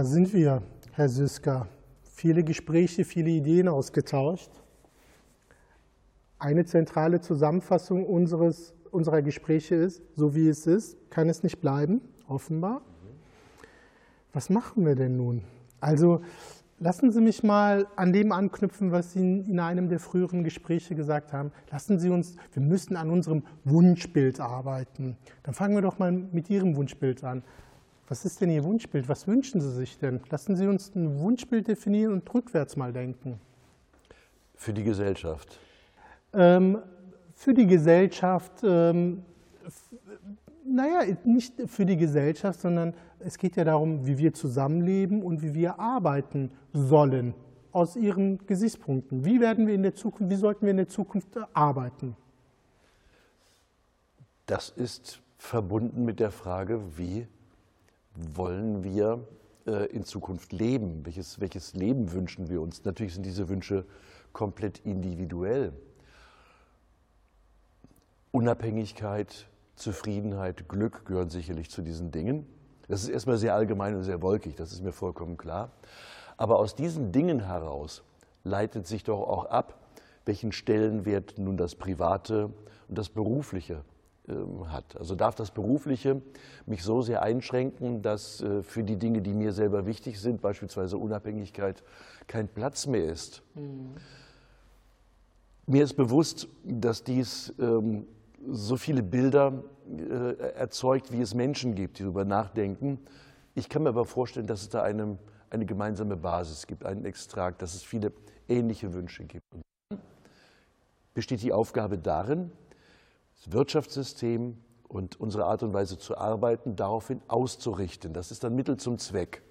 Da sind wir, Herr Süsker. Viele Gespräche, viele Ideen ausgetauscht. Eine zentrale Zusammenfassung unseres, unserer Gespräche ist, so wie es ist, kann es nicht bleiben, offenbar. Was machen wir denn nun? Also lassen Sie mich mal an dem anknüpfen, was Sie in einem der früheren Gespräche gesagt haben. Lassen Sie uns, wir müssen an unserem Wunschbild arbeiten. Dann fangen wir doch mal mit Ihrem Wunschbild an. Was ist denn Ihr Wunschbild? Was wünschen Sie sich denn? Lassen Sie uns ein Wunschbild definieren und rückwärts mal denken. Für die Gesellschaft. Ähm, für die Gesellschaft, ähm, naja, nicht für die Gesellschaft, sondern es geht ja darum, wie wir zusammenleben und wie wir arbeiten sollen aus Ihren Gesichtspunkten. Wie werden wir in der Zukunft, wie sollten wir in der Zukunft arbeiten? Das ist verbunden mit der Frage, wie wollen wir äh, in Zukunft leben? Welches, welches Leben wünschen wir uns? Natürlich sind diese Wünsche komplett individuell. Unabhängigkeit, Zufriedenheit, Glück gehören sicherlich zu diesen Dingen. Das ist erstmal sehr allgemein und sehr wolkig, das ist mir vollkommen klar. Aber aus diesen Dingen heraus leitet sich doch auch ab, welchen Stellenwert nun das Private und das Berufliche hat. Also darf das Berufliche mich so sehr einschränken, dass äh, für die Dinge, die mir selber wichtig sind, beispielsweise Unabhängigkeit, kein Platz mehr ist. Mhm. Mir ist bewusst, dass dies ähm, so viele Bilder äh, erzeugt, wie es Menschen gibt, die darüber nachdenken. Ich kann mir aber vorstellen, dass es da eine, eine gemeinsame Basis gibt, einen Extrakt, dass es viele ähnliche Wünsche gibt. Und dann besteht die Aufgabe darin, das Wirtschaftssystem und unsere Art und Weise zu arbeiten daraufhin auszurichten. Das ist dann Mittel zum Zweck.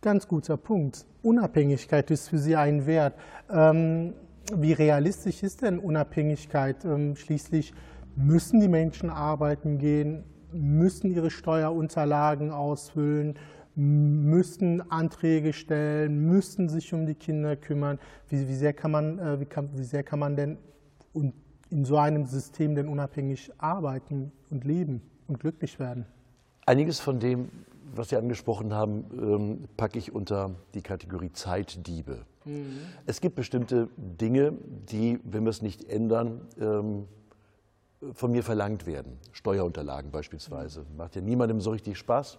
Ganz guter Punkt. Unabhängigkeit ist für Sie ein Wert. Ähm, wie realistisch ist denn Unabhängigkeit? Ähm, schließlich müssen die Menschen arbeiten gehen, müssen ihre Steuerunterlagen ausfüllen, müssen Anträge stellen, müssen sich um die Kinder kümmern. Wie, wie, sehr, kann man, äh, wie, kann, wie sehr kann man denn in so einem System denn unabhängig arbeiten und leben und glücklich werden? Einiges von dem, was Sie angesprochen haben, ähm, packe ich unter die Kategorie Zeitdiebe. Mhm. Es gibt bestimmte Dinge, die, wenn wir es nicht ändern, ähm, von mir verlangt werden. Steuerunterlagen beispielsweise. Macht ja niemandem so richtig Spaß.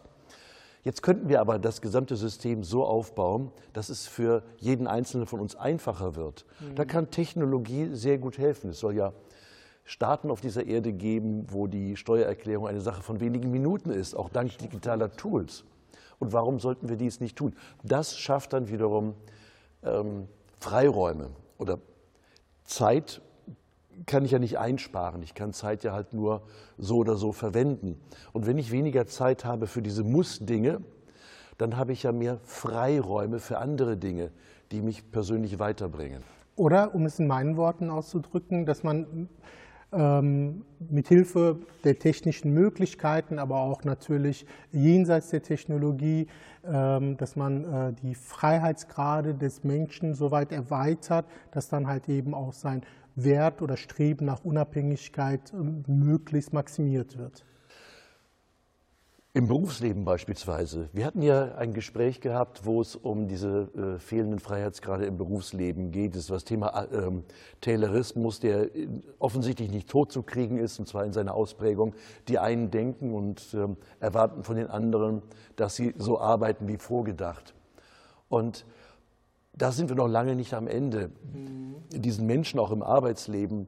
Jetzt könnten wir aber das gesamte System so aufbauen, dass es für jeden Einzelnen von uns einfacher wird. Mhm. Da kann Technologie sehr gut helfen. Es soll ja Staaten auf dieser Erde geben, wo die Steuererklärung eine Sache von wenigen Minuten ist, auch dank digitaler Tools. Und warum sollten wir dies nicht tun? Das schafft dann wiederum ähm, Freiräume oder Zeit kann ich ja nicht einsparen. Ich kann Zeit ja halt nur so oder so verwenden. Und wenn ich weniger Zeit habe für diese Muss-Dinge, dann habe ich ja mehr Freiräume für andere Dinge, die mich persönlich weiterbringen. Oder, um es in meinen Worten auszudrücken, dass man ähm, mithilfe der technischen Möglichkeiten, aber auch natürlich jenseits der Technologie, ähm, dass man äh, die Freiheitsgrade des Menschen so weit erweitert, dass dann halt eben auch sein Wert oder Streben nach Unabhängigkeit ähm, möglichst maximiert wird. Im Berufsleben beispielsweise. Wir hatten ja ein Gespräch gehabt, wo es um diese äh, fehlenden Freiheitsgrade im Berufsleben geht. Das ist das Thema äh, Taylorismus, der offensichtlich nicht tot zu kriegen ist, und zwar in seiner Ausprägung. Die einen denken und äh, erwarten von den anderen, dass sie so arbeiten wie vorgedacht. Und da sind wir noch lange nicht am Ende. Mhm. Diesen Menschen auch im Arbeitsleben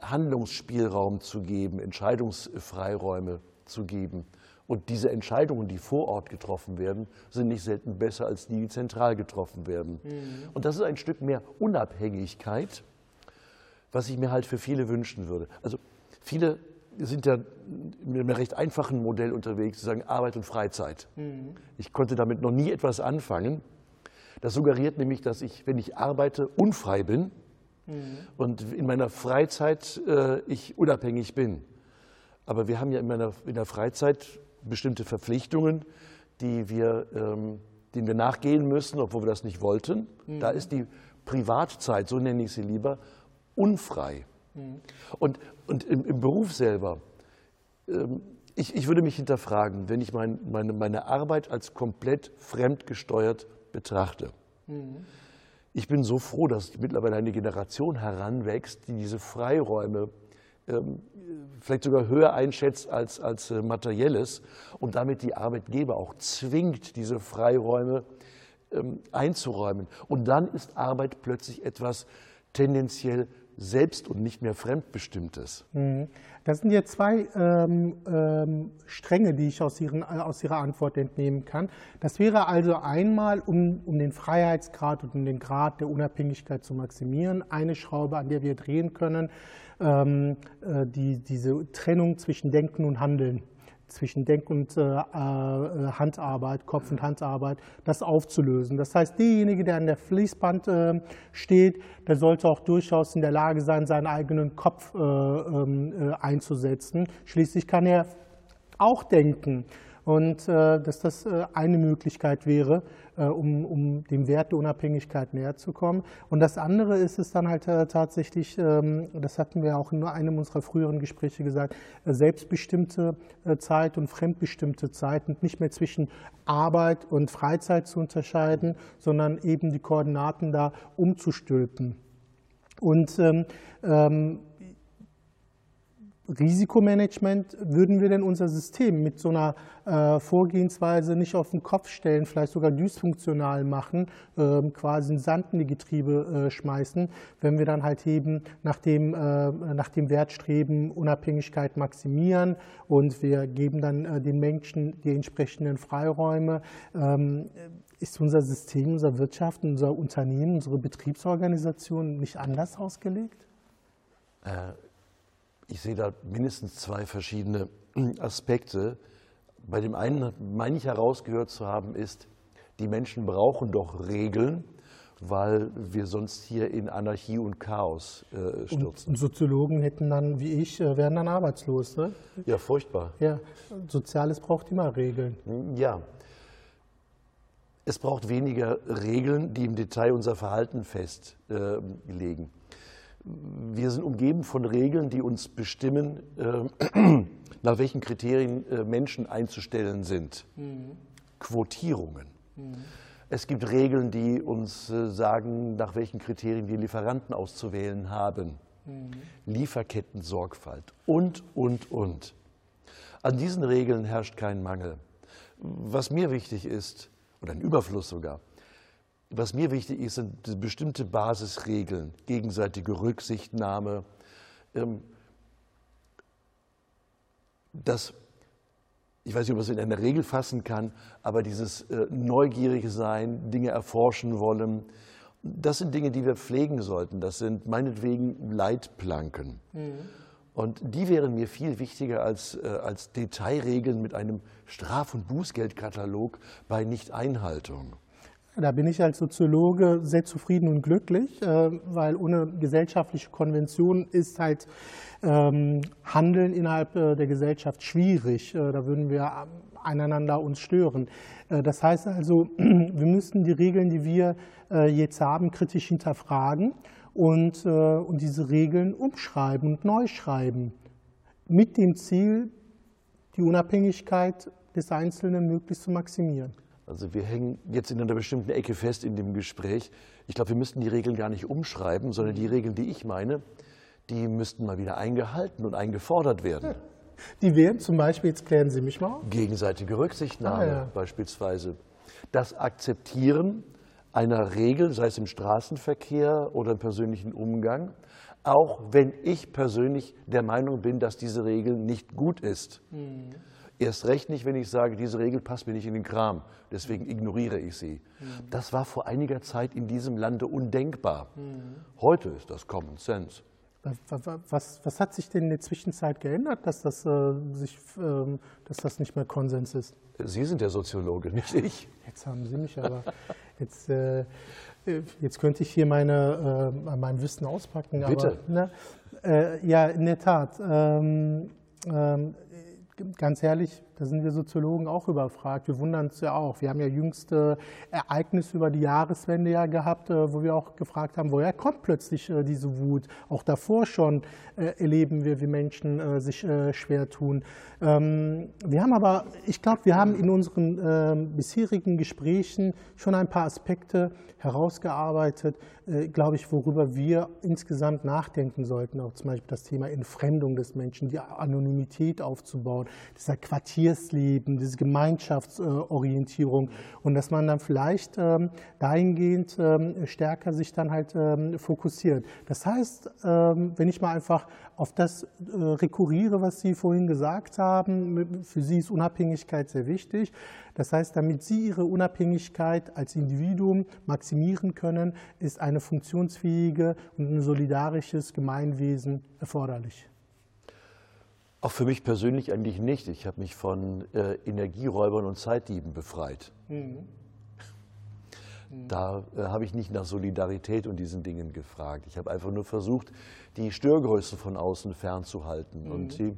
Handlungsspielraum zu geben, Entscheidungsfreiräume zu geben. Und diese Entscheidungen, die vor Ort getroffen werden, sind nicht selten besser als die, die zentral getroffen werden. Mhm. Und das ist ein Stück mehr Unabhängigkeit, was ich mir halt für viele wünschen würde. Also viele sind ja mit einem recht einfachen Modell unterwegs, sie sagen Arbeit und Freizeit. Mhm. Ich konnte damit noch nie etwas anfangen. Das suggeriert nämlich, dass ich, wenn ich arbeite, unfrei bin mhm. und in meiner Freizeit äh, ich unabhängig bin. Aber wir haben ja in, meiner, in der Freizeit bestimmte Verpflichtungen, die wir, ähm, denen wir nachgehen müssen, obwohl wir das nicht wollten. Mhm. Da ist die Privatzeit, so nenne ich sie lieber, unfrei. Mhm. Und, und im, im, Beruf selber ähm, ich, ich würde mich hinterfragen, wenn ich mein, meine, meine Arbeit als komplett fremdgesteuert betrachte. Mhm. Ich bin so froh, dass mittlerweile eine Generation heranwächst, die diese Freiräume ähm, vielleicht sogar höher einschätzt als, als äh, materielles und damit die Arbeitgeber auch zwingt, diese Freiräume ähm, einzuräumen. Und dann ist Arbeit plötzlich etwas tendenziell selbst und nicht mehr fremdbestimmtes. Mhm. Das sind jetzt zwei ähm, ähm, Stränge, die ich aus, ihren, aus Ihrer Antwort entnehmen kann. Das wäre also einmal, um, um den Freiheitsgrad und um den Grad der Unabhängigkeit zu maximieren, eine Schraube, an der wir drehen können, ähm, äh, die, diese Trennung zwischen Denken und Handeln zwischen Denk- und äh, äh, Handarbeit, Kopf- und Handarbeit, das aufzulösen. Das heißt, derjenige, der an der Fließband äh, steht, der sollte auch durchaus in der Lage sein, seinen eigenen Kopf äh, ähm, äh, einzusetzen. Schließlich kann er auch denken und äh, dass das äh, eine Möglichkeit wäre, äh, um, um dem Wert der Unabhängigkeit näher zu kommen. Und das andere ist es dann halt tatsächlich, ähm, das hatten wir auch in einem unserer früheren Gespräche gesagt, selbstbestimmte Zeit und fremdbestimmte Zeit und nicht mehr zwischen Arbeit und Freizeit zu unterscheiden, sondern eben die Koordinaten da umzustülpen. Und ähm, ähm Risikomanagement würden wir denn unser System mit so einer äh, Vorgehensweise nicht auf den Kopf stellen, vielleicht sogar dysfunktional machen, äh, quasi in Sand in die Getriebe äh, schmeißen, wenn wir dann halt eben nach dem, äh, nach dem Wert Unabhängigkeit maximieren und wir geben dann äh, den Menschen die entsprechenden Freiräume. Ähm, ist unser System, unsere Wirtschaft, unser Unternehmen, unsere Betriebsorganisation nicht anders ausgelegt? Ich sehe da mindestens zwei verschiedene Aspekte. Bei dem einen meine ich herausgehört zu haben, ist, die Menschen brauchen doch Regeln, weil wir sonst hier in Anarchie und Chaos äh, stürzen. Und Soziologen hätten dann, wie ich, äh, wären dann arbeitslos. Ne? Ja, furchtbar. Ja, Soziales braucht immer Regeln. Ja. Es braucht weniger Regeln, die im Detail unser Verhalten festlegen. Äh, wir sind umgeben von Regeln, die uns bestimmen, äh, nach welchen Kriterien äh, Menschen einzustellen sind. Mhm. Quotierungen. Mhm. Es gibt Regeln, die uns äh, sagen, nach welchen Kriterien wir Lieferanten auszuwählen haben. Mhm. Lieferkettensorgfalt und, und, und. An diesen Regeln herrscht kein Mangel. Was mir wichtig ist, oder ein Überfluss sogar, was mir wichtig ist, sind bestimmte Basisregeln, gegenseitige Rücksichtnahme, ähm, das, ich weiß nicht, ob man es in einer Regel fassen kann, aber dieses äh, neugierige Sein, Dinge erforschen wollen, das sind Dinge, die wir pflegen sollten. Das sind meinetwegen Leitplanken. Mhm. Und die wären mir viel wichtiger als, äh, als Detailregeln mit einem Straf- und Bußgeldkatalog bei Nichteinhaltung. Da bin ich als Soziologe sehr zufrieden und glücklich, äh, weil ohne gesellschaftliche Konvention ist halt ähm, Handeln innerhalb äh, der Gesellschaft schwierig. Äh, da würden wir aneinander uns stören. Das heißt also, wir müssen die Regeln, die wir jetzt haben, kritisch hinterfragen und, und diese Regeln umschreiben und neu schreiben. Mit dem Ziel, die Unabhängigkeit des Einzelnen möglichst zu maximieren. Also wir hängen jetzt in einer bestimmten Ecke fest in dem Gespräch. Ich glaube, wir müssten die Regeln gar nicht umschreiben, sondern die Regeln, die ich meine, die müssten mal wieder eingehalten und eingefordert werden. Die wären zum Beispiel, jetzt klären Sie mich mal. Gegenseitige Rücksichtnahme ah, ja. beispielsweise. Das Akzeptieren einer Regel, sei es im Straßenverkehr oder im persönlichen Umgang, auch wenn ich persönlich der Meinung bin, dass diese Regel nicht gut ist. Mhm. Erst recht nicht, wenn ich sage, diese Regel passt mir nicht in den Kram, deswegen ignoriere ich sie. Mhm. Das war vor einiger Zeit in diesem Lande undenkbar. Mhm. Heute ist das Common Sense. Was, was, hat sich denn in der Zwischenzeit geändert, dass das, äh, sich, äh, dass das nicht mehr Konsens ist? Sie sind der Soziologe, nicht ich. Jetzt haben Sie mich aber. Jetzt, äh, jetzt könnte ich hier meine, äh, mein Wissen auspacken. Bitte. Aber, ne, ja, in der Tat. Ähm, ähm, ganz ehrlich, Da sind wir Soziologen auch überfragt. Wir wundern uns ja auch. Wir haben ja jüngste Ereignisse über die Jahreswende ja gehabt, äh, wo wir auch gefragt haben, woher kommt plötzlich äh, diese Wut? Auch davor schon äh, erleben wir, wie Menschen sich schwer tun. Ähm, wir haben aber, ich glaube, wir haben in unseren ähm, bisherigen Gesprächen schon ein paar Aspekte herausgearbeitet, glaube ich, worüber wir insgesamt nachdenken sollten. Auch zum Beispiel das Thema Entfremdung des Menschen, die Anonymität aufzubauen, dieser Quartiersleben, diese Gemeinschaftsorientierung und dass man dann vielleicht ähm, dahingehend ähm, stärker sich dann halt ähm, fokussiert. Das heißt, wenn ich mal einfach auf das äh, rekurriere, was Sie vorhin gesagt haben, für Sie ist Unabhängigkeit sehr wichtig. Das heißt, damit Sie Ihre Unabhängigkeit als Individuum maximieren können, ist eine funktionsfähige und ein solidarisches Gemeinwesen erforderlich. Auch für mich persönlich eigentlich nicht. Ich habe mich von äh, Energieräubern und Zeitdieben befreit. Mhm. Da äh, habe ich nicht nach Solidarität und diesen Dingen gefragt. Ich habe einfach nur versucht, die Störgröße von außen fernzuhalten. Mhm. Und die,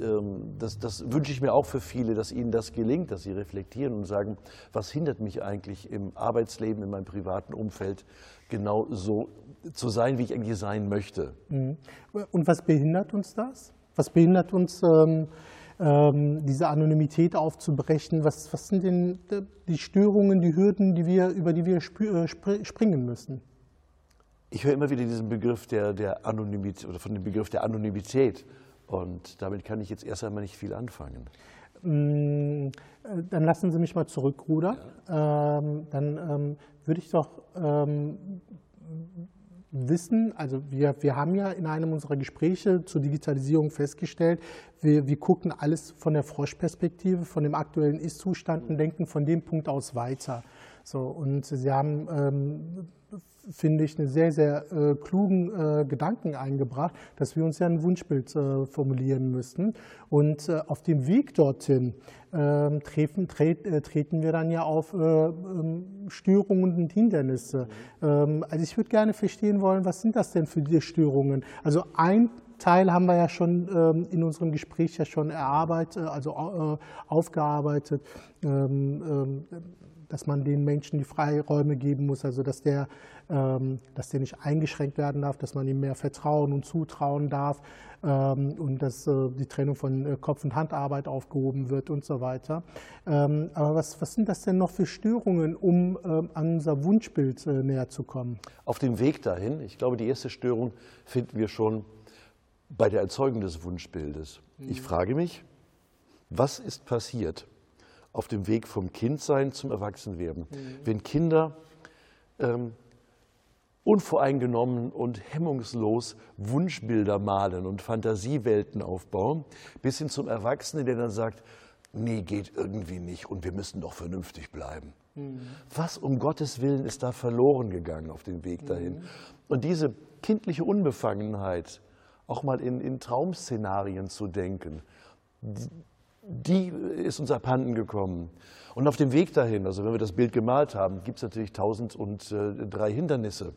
ähm, das, das, wünsche ich mir auch für viele, dass ihnen das gelingt, dass sie reflektieren und sagen, was hindert mich eigentlich im Arbeitsleben, in meinem privaten Umfeld, genau so zu sein, wie ich eigentlich sein möchte. Mhm. Und was behindert uns das? Was behindert uns, ähm, ähm, diese Anonymität aufzubrechen? Was, was sind denn die Störungen, die Hürden, die wir, über die wir äh, springen müssen? Ich höre immer wieder diesen Begriff der, der Anonymität oder von dem Begriff der Anonymität. Und damit kann ich jetzt erst einmal nicht viel anfangen. Mm, äh, dann lassen Sie mich mal zurückrudern. Ja. Ähm, dann ähm, würde ich doch ähm, wissen, also wir, wir haben ja in einem unserer Gespräche zur Digitalisierung festgestellt, wir, wir gucken alles von der Froschperspektive, von dem aktuellen Ist-Zustand und denken von dem Punkt aus weiter. So, und Sie haben ähm, finde ich, einen sehr, sehr äh, klugen äh, Gedanken eingebracht, dass wir uns ja ein Wunschbild äh, formulieren müssen. Und äh, auf dem Weg dorthin ähm, treten, tret, äh, treten wir dann ja auf äh, ähm, Störungen und Hindernisse. Ähm, also ich würde gerne verstehen wollen, was sind das denn für die Störungen? Also ein Teil haben wir ja schon ähm, in unserem Gespräch ja schon erarbeitet, also aufgearbeitet. Ähm, ähm, dass man den Menschen die Freiräume geben muss, also dass der, ähm, dass der nicht eingeschränkt werden darf, dass man ihm mehr vertrauen und zutrauen darf ähm, und dass äh, die Trennung von äh, Kopf- und Handarbeit aufgehoben wird und so weiter. Ähm, aber was, was sind das denn noch für Störungen, um ähm, an unser Wunschbild äh, näher zu kommen? Auf dem Weg dahin, ich glaube, die erste Störung finden wir schon bei der Erzeugung des Wunschbildes. Mhm. Ich frage mich, was ist passiert? Auf dem Weg vom Kindsein zum Erwachsenwerden. Mhm. Wenn Kinder ähm, unvoreingenommen und hemmungslos Wunschbilder malen und Fantasiewelten aufbauen, bis hin zum Erwachsenen, der dann sagt, nee, geht irgendwie nicht und wir müssen doch vernünftig bleiben. Mhm. Was um Gottes Willen ist da verloren gegangen auf dem Weg dahin? Mhm. Und diese kindliche Unbefangenheit, auch mal in, in Traumszenarien zu denken, die ist uns abhanden gekommen. Und auf dem Weg dahin, also wenn wir das Bild gemalt haben, gibt es natürlich tausend und äh, drei Hindernisse.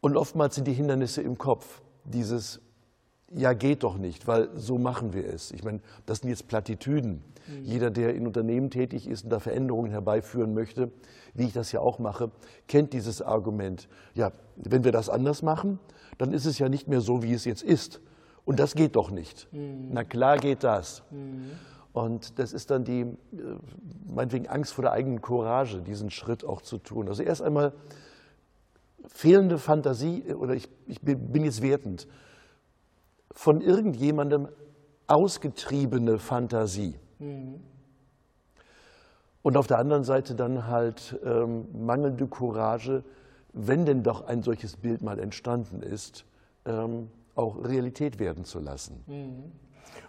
Und oftmals sind die Hindernisse im Kopf. Dieses, ja, geht doch nicht, weil so machen wir es. Ich meine, das sind jetzt Plattitüden. Mhm. Jeder, der in Unternehmen tätig ist und da Veränderungen herbeiführen möchte, wie ich das ja auch mache, kennt dieses Argument. Ja, wenn wir das anders machen, dann ist es ja nicht mehr so, wie es jetzt ist. Und das geht doch nicht. Mhm. Na klar geht das. Mhm. Und das ist dann die, äh, meinetwegen Angst vor der eigenen Courage, diesen Schritt auch zu tun. Also erst einmal fehlende Fantasie, äh, oder ich, ich bin jetzt wertend, von irgendjemandem ausgetriebene Fantasie. Mhm. Und auf der anderen Seite dann halt ähm, mangelnde Courage, wenn denn doch ein solches Bild mal entstanden ist, ähm, auch Realität werden zu lassen. Mhm.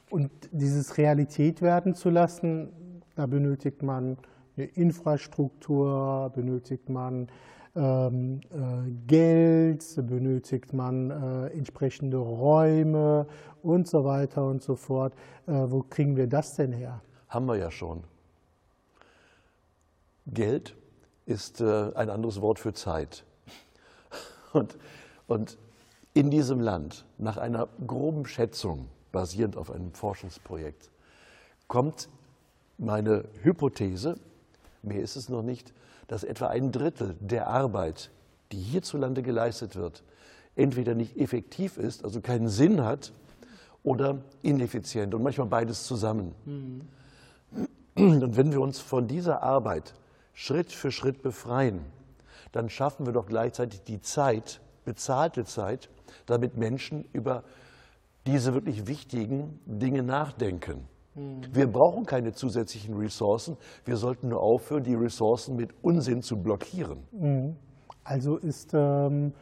Und dieses Realität werden zu lassen, da benötigt man eine Infrastruktur, benötigt man ähm, äh, Geld, benötigt man äh, entsprechende Räume und so weiter und so fort. Äh, wo kriegen wir das denn her? Haben wir ja schon. Geld ist äh, ein anderes Wort für Zeit. Und, und in diesem Land nach einer groben Schätzung, basierend auf einem Forschungsprojekt, kommt meine Hypothese, mehr ist es noch nicht, dass etwa ein Drittel der Arbeit, die hierzulande geleistet wird, entweder nicht effektiv ist, also keinen Sinn hat, oder ineffizient und manchmal beides zusammen. Mhm. Und wenn wir uns von dieser Arbeit Schritt für Schritt befreien, dann schaffen wir doch gleichzeitig die Zeit, bezahlte Zeit, damit Menschen über diese wirklich wichtigen Dinge nachdenken. Mhm. Wir brauchen keine zusätzlichen Ressourcen. Wir sollten nur aufhören, die Ressourcen mit Unsinn zu blockieren. Mhm. Also ist ähm,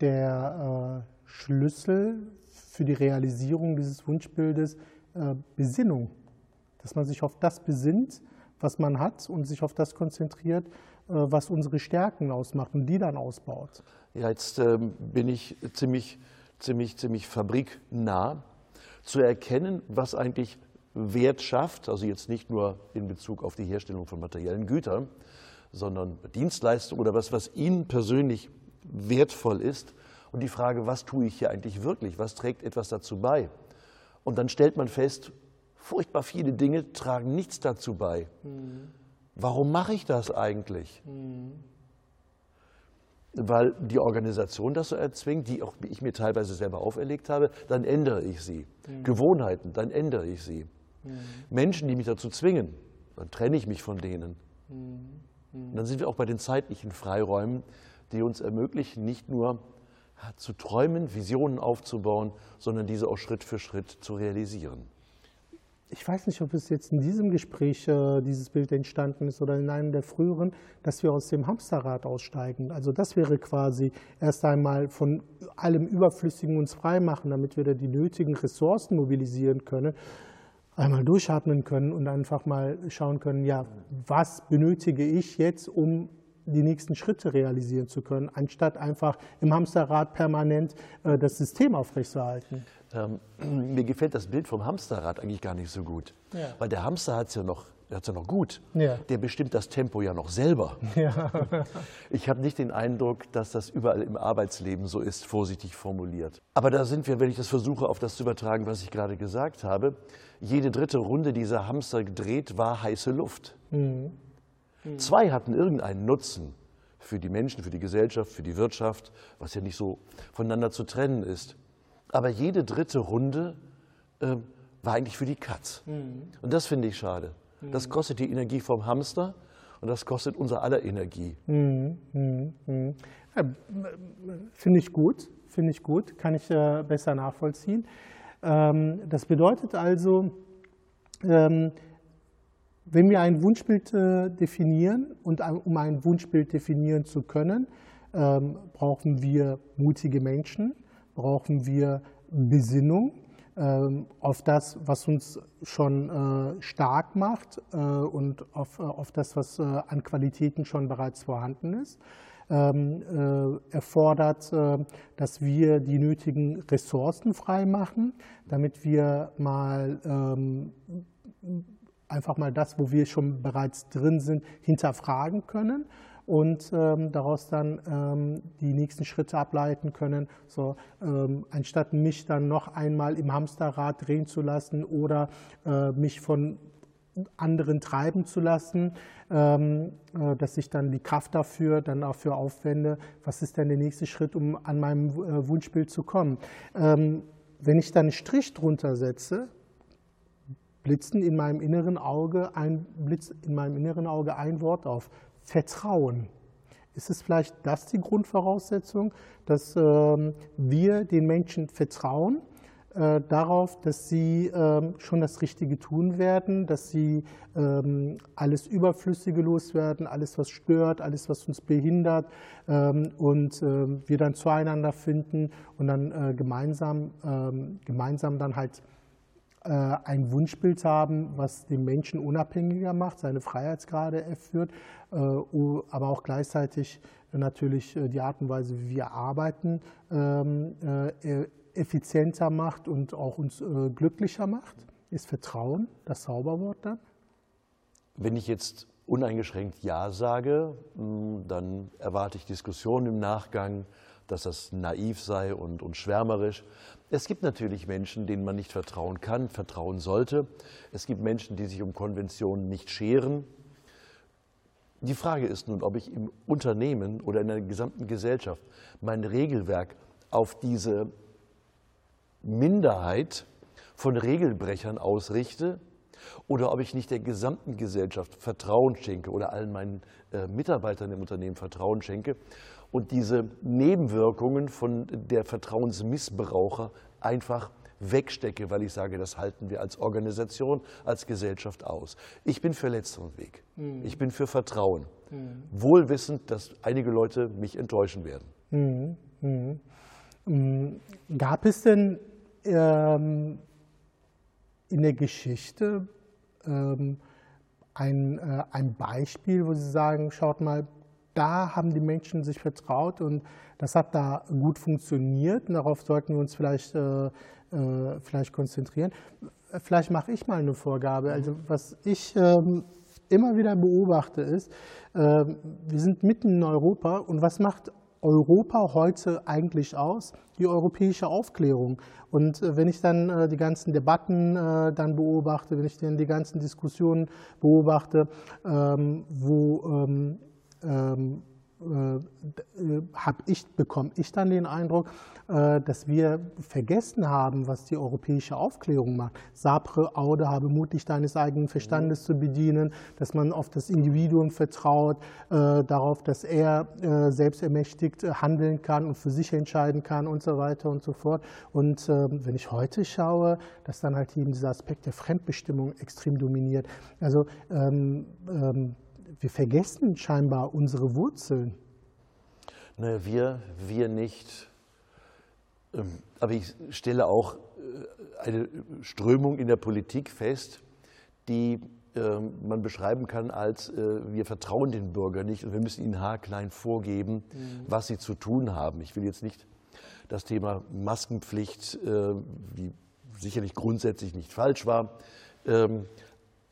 der äh, Schlüssel für die Realisierung dieses Wunschbildes äh, Besinnung. Dass man sich auf das besinnt, was man hat und sich auf das konzentriert, was unsere Stärken ausmacht und die dann ausbaut. Ja, jetzt ähm, bin ich ziemlich, ziemlich, ziemlich fabriknah zu erkennen, was eigentlich Wert schafft, also jetzt nicht nur in Bezug auf die Herstellung von materiellen Gütern, sondern Dienstleistungen oder was, was Ihnen persönlich wertvoll ist. Und die Frage, was tue ich hier eigentlich wirklich? Was trägt etwas dazu bei? Und dann stellt man fest, furchtbar viele Dinge tragen nichts dazu bei. Mhm. Warum mache ich das eigentlich? Mhm. Weil die Organisation das so erzwingt, die auch ich mir teilweise selber auferlegt habe, dann ändere ich sie. Mhm. Gewohnheiten, dann ändere ich sie. Mhm. Menschen, die mich dazu zwingen, dann trenne ich mich von denen. Mhm. Dann sind wir auch bei den zeitlichen Freiräumen, die uns ermöglichen, nicht nur zu träumen, Visionen aufzubauen, sondern diese auch Schritt für Schritt zu realisieren. Ich weiß nicht, ob es jetzt in diesem Gespräch äh, dieses Bild entstanden ist oder in einem der früheren, dass wir aus dem Hamsterrad aussteigen. Also das wäre quasi erst einmal von allem Überflüssigen uns freimachen, damit wir da die nötigen Ressourcen mobilisieren können einmal durchatmen können und einfach mal schauen können, ja, was benötige ich jetzt, um die nächsten Schritte realisieren zu können, anstatt einfach im Hamsterrad permanent äh, das System aufrechtzuerhalten. Ähm, mir gefällt das Bild vom Hamsterrad eigentlich gar nicht so gut, ja. weil der Hamster hat es ja noch hat ja noch gut. Ja. Der bestimmt das Tempo ja noch selber. Ja. Ich habe nicht den Eindruck, dass das überall im Arbeitsleben so ist, vorsichtig formuliert. Aber da sind wir, wenn ich das versuche, auf das zu übertragen, was ich gerade gesagt habe. Jede dritte Runde dieser Hamster gedreht war heiße Luft. Mhm. Mhm. Zwei hatten irgendeinen Nutzen für die Menschen, für die Gesellschaft, für die Wirtschaft, was ja nicht so voneinander zu trennen ist. Aber jede dritte Runde äh, war eigentlich für die Katz. Mhm. Und das finde ich schade. Das mhm. kostet die Energie vom Hamster und das kostet unser aller Energie. Mhm. mhm. Ja, finde ich gut, finde ich gut, kann ich äh, besser nachvollziehen. Ähm, das bedeutet also, ähm, wenn wir ein Wunschbild äh, definieren und um ein Wunschbild definieren zu können, ähm, brauchen wir mutige Menschen, brauchen wir Besinnung ähm, auf das, was uns schon äh, stark macht äh, und auf, auf das, was an Qualitäten schon bereits vorhanden ist. Ähm, erfordert, dass wir die nötigen Ressourcen freimachen, damit wir mal einfach mal das, wo wir schon bereits drin sind, hinterfragen können und ähm, daraus dann ähm, die nächsten Schritte ableiten können. So, ähm, anstatt mich dann noch einmal im Hamsterrad drehen zu lassen oder äh, mich von anderen treiben zu lassen, ähm, äh, dass ich dann die Kraft dafür dann dafür aufwende, was ist denn der nächste Schritt, um an meinem äh, Wunschbild zu kommen. Ähm, wenn ich dann einen Strich drunter setze, blitzen in meinem inneren Auge ein, blitzt in meinem inneren Auge ein Wort auf. Vertrauen. Ist es vielleicht das die Grundvoraussetzung, dass ähm, wir den Menschen vertrauen äh, darauf, dass sie ähm, schon das Richtige tun werden, dass sie ähm, alles Überflüssige loswerden, alles, was stört, alles, was uns behindert ähm, und äh, wir dann zueinander finden und dann äh, gemeinsam, ähm, gemeinsam dann halt ein Wunschbild haben, was den Menschen unabhängiger macht, seine Freiheitsgrade erführt, äh, aber auch gleichzeitig natürlich äh, die Art und Weise, wie wir arbeiten, ähm, e-, effizienter macht und auch uns glücklicher macht. Ist Vertrauen das Zauberwort dann? Wenn ich jetzt uneingeschränkt Ja sage, hm, dann erwarte ich Diskussionen im Nachgang, dass das naiv sei und, und schwärmerisch. Es gibt natürlich Menschen, denen man nicht vertrauen kann, vertrauen sollte. Es gibt Menschen, die sich um Konventionen nicht scheren. Die Frage ist nun, ob ich im Unternehmen oder in der gesamten Gesellschaft mein Regelwerk auf diese Minderheit von Regelbrechern ausrichte oder ob ich nicht der gesamten Gesellschaft Vertrauen schenke oder allen meinen äh, Mitarbeitern im Unternehmen Vertrauen schenke und diese Nebenwirkungen von der Vertrauensmissbraucher einfach wegstecke, weil ich sage, das halten wir als Organisation, als Gesellschaft aus. Ich bin für letzteren Weg. Mhm. Ich bin für Vertrauen. Mhm. Wohlwissend, dass einige Leute mich enttäuschen werden. Mhm. Gab es denn ähm, in der Geschichte ähm, ein, äh, ein Beispiel, wo Sie sagen, schaut mal, da haben die Menschen sich vertraut und das hat da gut funktioniert. Und darauf sollten wir uns vielleicht, äh, äh, vielleicht konzentrieren. Vielleicht mache ich mal eine Vorgabe. Also was ich ähm, immer wieder beobachte ist, äh, wir sind mitten in Europa und was macht Europa heute eigentlich aus? Die europäische Aufklärung. Und äh, wenn ich dann äh, die ganzen Debatten äh, dann beobachte, wenn ich dann die ganzen Diskussionen beobachte, ähm, wo ähm, ähm, äh, äh, habe ich, bekomme ich dann den Eindruck, äh, dass wir vergessen haben, was die europäische Aufklärung macht. Sapre, Aude, habe Mut, dich deines eigenen Verstandes zu bedienen, dass man auf das Individuum vertraut, darauf, dass er selbstermächtigt handeln kann und für sich entscheiden kann und so weiter und so fort. Und wenn ich heute schaue, dass dann halt eben dieser Aspekt der Fremdbestimmung extrem dominiert. Also ähm, ähm, wir vergessen scheinbar unsere Wurzeln. Ne, wir, wir nicht. Ähm, aber ich stelle auch äh, eine Strömung in der Politik fest, die ähm, man beschreiben kann als, äh, wir vertrauen den Bürgern nicht und wir müssen ihnen haarklein vorgeben, mhm. was sie zu tun haben. Ich will jetzt nicht das Thema Maskenpflicht, äh, die sicherlich grundsätzlich nicht falsch war, ähm,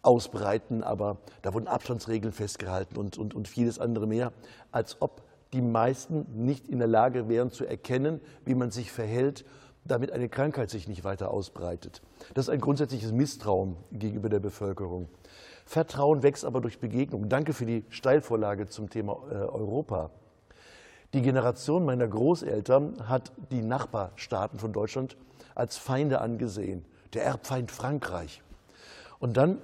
ausbreiten, aber da wurden Abstandsregeln festgehalten und, und, und vieles andere mehr, als ob die meisten nicht in der Lage wären zu erkennen, wie man sich verhält, damit eine Krankheit sich nicht weiter ausbreitet. Das ist ein grundsätzliches Misstrauen gegenüber der Bevölkerung. Vertrauen wächst aber durch Begegnung. Danke für die Steilvorlage zum Thema äh, Europa. Die Generation meiner Großeltern hat die Nachbarstaaten von Deutschland als Feinde angesehen. Der Erbfeind Frankreich. Und dann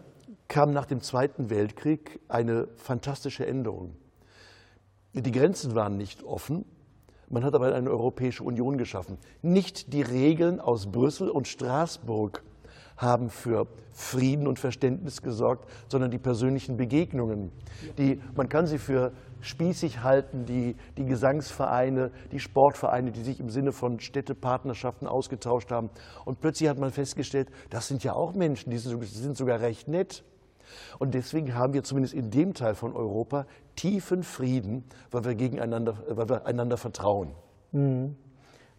kam nach dem Zweiten Weltkrieg eine fantastische Änderung. Die Grenzen waren nicht offen, man hat aber eine Europäische Union geschaffen. Nicht die Regeln aus Brüssel und Straßburg haben für Frieden und Verständnis gesorgt, sondern die persönlichen Begegnungen. Die, man kann sie für spießig halten, die, die Gesangsvereine, die Sportvereine, die sich im Sinne von Städtepartnerschaften ausgetauscht haben. Und plötzlich hat man festgestellt, das sind ja auch Menschen, die sind sogar recht nett. Und deswegen haben wir zumindest in dem Teil von Europa tiefen Frieden, weil wir, gegeneinander, weil wir einander vertrauen. Mhm.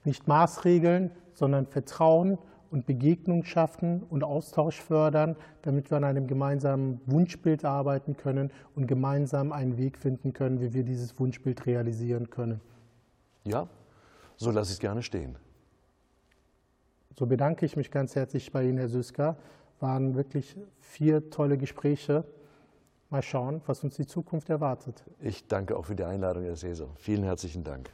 Nicht Maßregeln, sondern Vertrauen und Begegnung schaffen und Austausch fördern, damit wir an einem gemeinsamen Wunschbild arbeiten können und gemeinsam einen Weg finden können, wie wir dieses Wunschbild realisieren können. Ja, so lasse ich es gerne stehen. So bedanke ich mich ganz herzlich bei Ihnen, Herr Süska waren wirklich vier tolle Gespräche. Mal schauen, was uns die Zukunft erwartet. Ich danke auch für die Einladung, Herr Seser. Vielen herzlichen Dank.